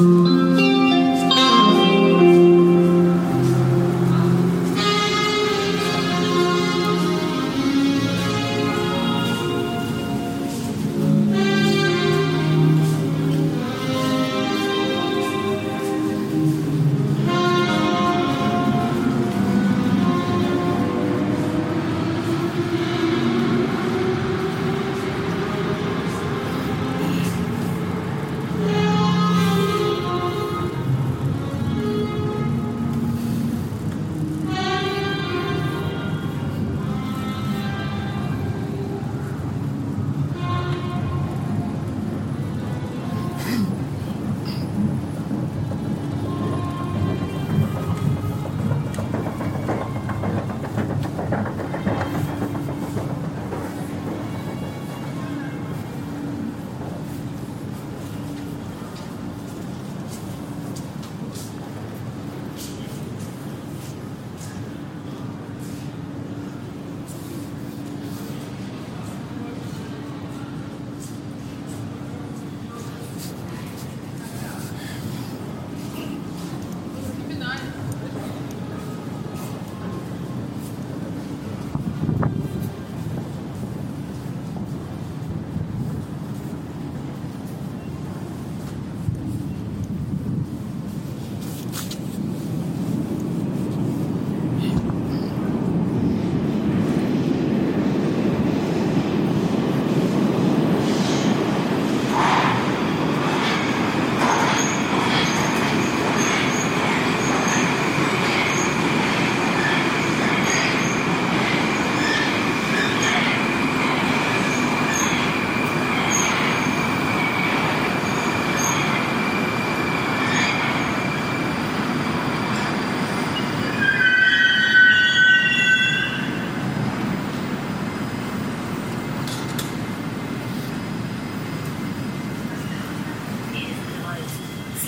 Mm-hmm.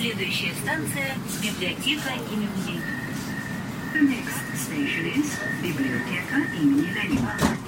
Следующая станция – библиотека имени Ленина. The next station is Biblioteca имени Ленина.